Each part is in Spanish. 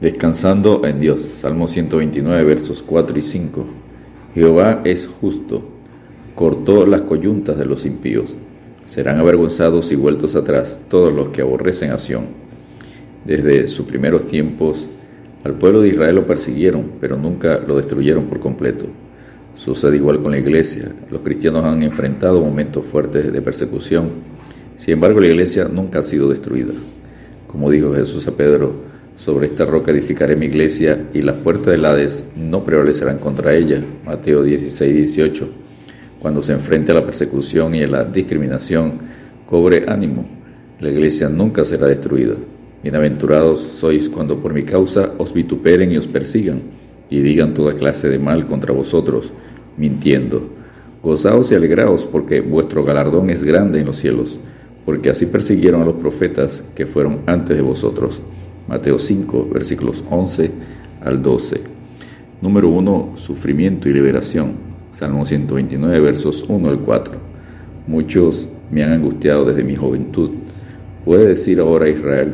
Descansando en Dios. Salmo 129, versos 4 y 5. Jehová es justo, cortó las coyuntas de los impíos. Serán avergonzados y vueltos atrás todos los que aborrecen a Sión. Desde sus primeros tiempos, al pueblo de Israel lo persiguieron, pero nunca lo destruyeron por completo. Sucede igual con la iglesia. Los cristianos han enfrentado momentos fuertes de persecución. Sin embargo, la iglesia nunca ha sido destruida. Como dijo Jesús a Pedro, sobre esta roca edificaré mi iglesia y las puertas del Hades no prevalecerán contra ella. Mateo 16, 18. Cuando se enfrente a la persecución y a la discriminación, cobre ánimo. La iglesia nunca será destruida. Bienaventurados sois cuando por mi causa os vituperen y os persigan y digan toda clase de mal contra vosotros, mintiendo. Gozaos y alegraos porque vuestro galardón es grande en los cielos, porque así persiguieron a los profetas que fueron antes de vosotros. Mateo 5, versículos 11 al 12. Número 1, sufrimiento y liberación. Salmo 129, versos 1 al 4. Muchos me han angustiado desde mi juventud. Puede decir ahora Israel.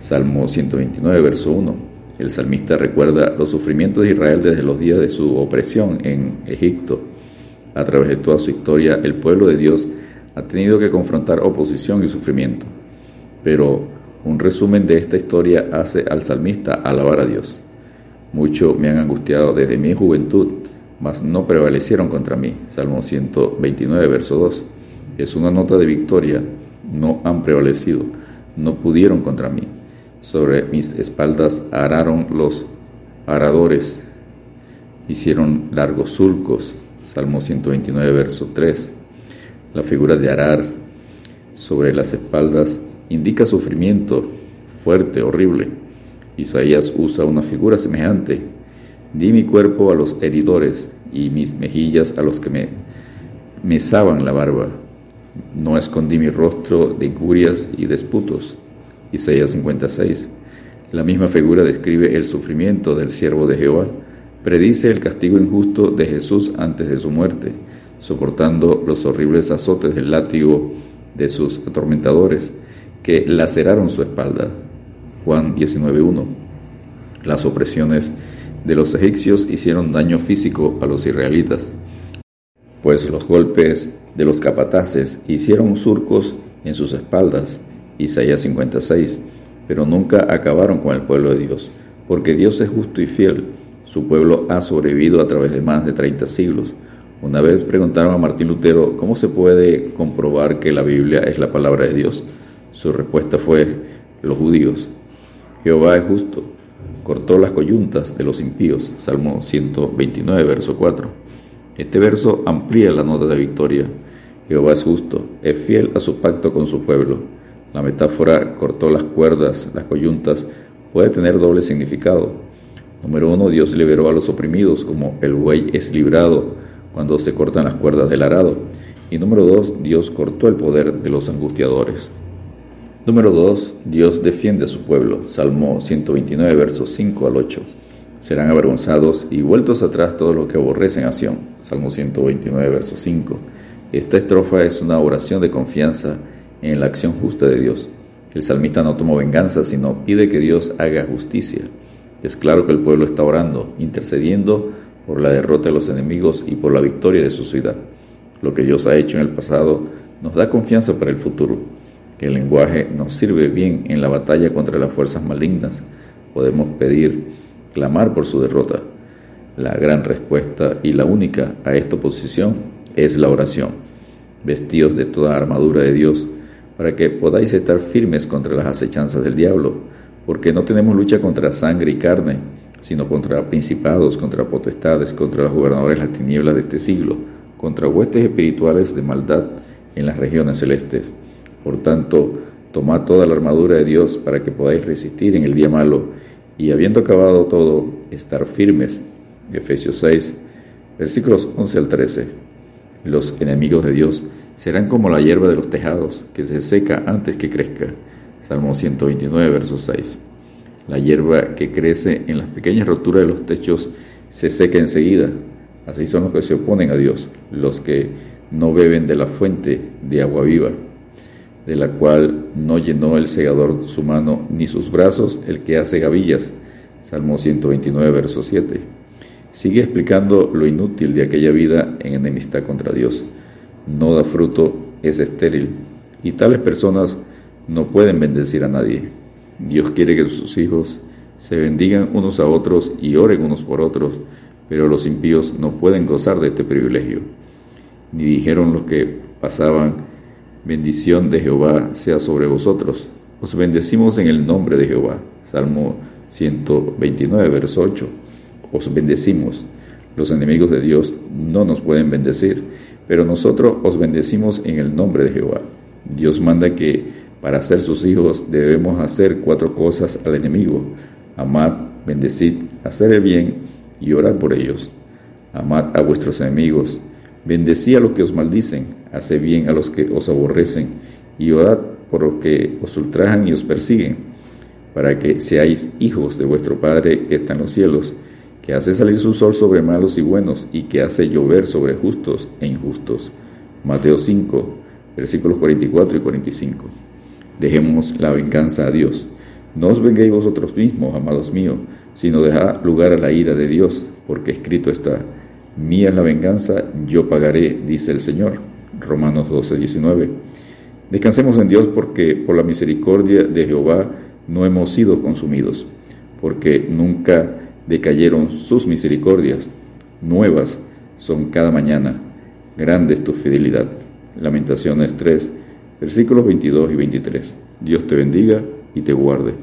Salmo 129, verso 1. El salmista recuerda los sufrimientos de Israel desde los días de su opresión en Egipto. A través de toda su historia, el pueblo de Dios ha tenido que confrontar oposición y sufrimiento. Pero un resumen de esta historia hace al salmista alabar a Dios. Mucho me han angustiado desde mi juventud, mas no prevalecieron contra mí. Salmo 129, verso 2. Es una nota de victoria. No han prevalecido, no pudieron contra mí. Sobre mis espaldas araron los aradores, hicieron largos surcos. Salmo 129, verso 3. La figura de arar sobre las espaldas indica sufrimiento fuerte, horrible. Isaías usa una figura semejante. Di mi cuerpo a los heridores y mis mejillas a los que me mesaban la barba. No escondí mi rostro de injurias y disputos. Isaías 56. La misma figura describe el sufrimiento del siervo de Jehová. Predice el castigo injusto de Jesús antes de su muerte, soportando los horribles azotes del látigo de sus atormentadores que laceraron su espalda. Juan 19.1. Las opresiones de los egipcios hicieron daño físico a los israelitas, pues los golpes de los capataces hicieron surcos en sus espaldas. Isaías 56. Pero nunca acabaron con el pueblo de Dios, porque Dios es justo y fiel. Su pueblo ha sobrevivido a través de más de 30 siglos. Una vez preguntaron a Martín Lutero cómo se puede comprobar que la Biblia es la palabra de Dios. Su respuesta fue, los judíos, Jehová es justo, cortó las coyuntas de los impíos, Salmo 129, verso 4. Este verso amplía la nota de victoria. Jehová es justo, es fiel a su pacto con su pueblo. La metáfora cortó las cuerdas, las coyuntas, puede tener doble significado. Número uno, Dios liberó a los oprimidos, como el buey es librado cuando se cortan las cuerdas del arado. Y número dos, Dios cortó el poder de los angustiadores. Número 2. Dios defiende a su pueblo. Salmo 129, versos 5 al 8. Serán avergonzados y vueltos atrás todos los que aborrecen a Sion. Salmo 129, verso 5. Esta estrofa es una oración de confianza en la acción justa de Dios. El salmista no tomó venganza, sino pide que Dios haga justicia. Es claro que el pueblo está orando, intercediendo por la derrota de los enemigos y por la victoria de su ciudad. Lo que Dios ha hecho en el pasado nos da confianza para el futuro el lenguaje nos sirve bien en la batalla contra las fuerzas malignas. Podemos pedir, clamar por su derrota. La gran respuesta y la única a esta oposición es la oración. Vestidos de toda armadura de Dios, para que podáis estar firmes contra las acechanzas del diablo, porque no tenemos lucha contra sangre y carne, sino contra principados, contra potestades, contra los gobernadores de las tinieblas de este siglo, contra huestes espirituales de maldad en las regiones celestes. Por tanto, tomad toda la armadura de Dios para que podáis resistir en el día malo y habiendo acabado todo, estar firmes. Efesios 6, versículos 11 al 13. Los enemigos de Dios serán como la hierba de los tejados, que se seca antes que crezca. Salmo 129, verso 6. La hierba que crece en las pequeñas roturas de los techos se seca enseguida. Así son los que se oponen a Dios, los que no beben de la fuente de agua viva. De la cual no llenó el segador su mano ni sus brazos el que hace gavillas. Salmo 129, verso 7. Sigue explicando lo inútil de aquella vida en enemistad contra Dios. No da fruto, es estéril, y tales personas no pueden bendecir a nadie. Dios quiere que sus hijos se bendigan unos a otros y oren unos por otros, pero los impíos no pueden gozar de este privilegio. Ni dijeron los que pasaban, bendición de Jehová sea sobre vosotros. Os bendecimos en el nombre de Jehová. Salmo 129, verso 8. Os bendecimos. Los enemigos de Dios no nos pueden bendecir, pero nosotros os bendecimos en el nombre de Jehová. Dios manda que para ser sus hijos debemos hacer cuatro cosas al enemigo. Amad, bendecid, hacer el bien y orar por ellos. Amad a vuestros enemigos, bendecí a los que os maldicen, haced bien a los que os aborrecen, y orad por los que os ultrajan y os persiguen, para que seáis hijos de vuestro Padre que está en los cielos, que hace salir su sol sobre malos y buenos, y que hace llover sobre justos e injustos. Mateo 5, versículos 44 y 45. Dejemos la venganza a Dios. No os vengáis vosotros mismos, amados míos, sino dejad lugar a la ira de Dios, porque escrito está, mía es la venganza, yo pagaré, dice el Señor. Romanos 12, 19. Descansemos en Dios porque por la misericordia de Jehová no hemos sido consumidos, porque nunca decayeron sus misericordias. Nuevas son cada mañana. Grande es tu fidelidad. Lamentaciones 3, versículos 22 y 23. Dios te bendiga y te guarde.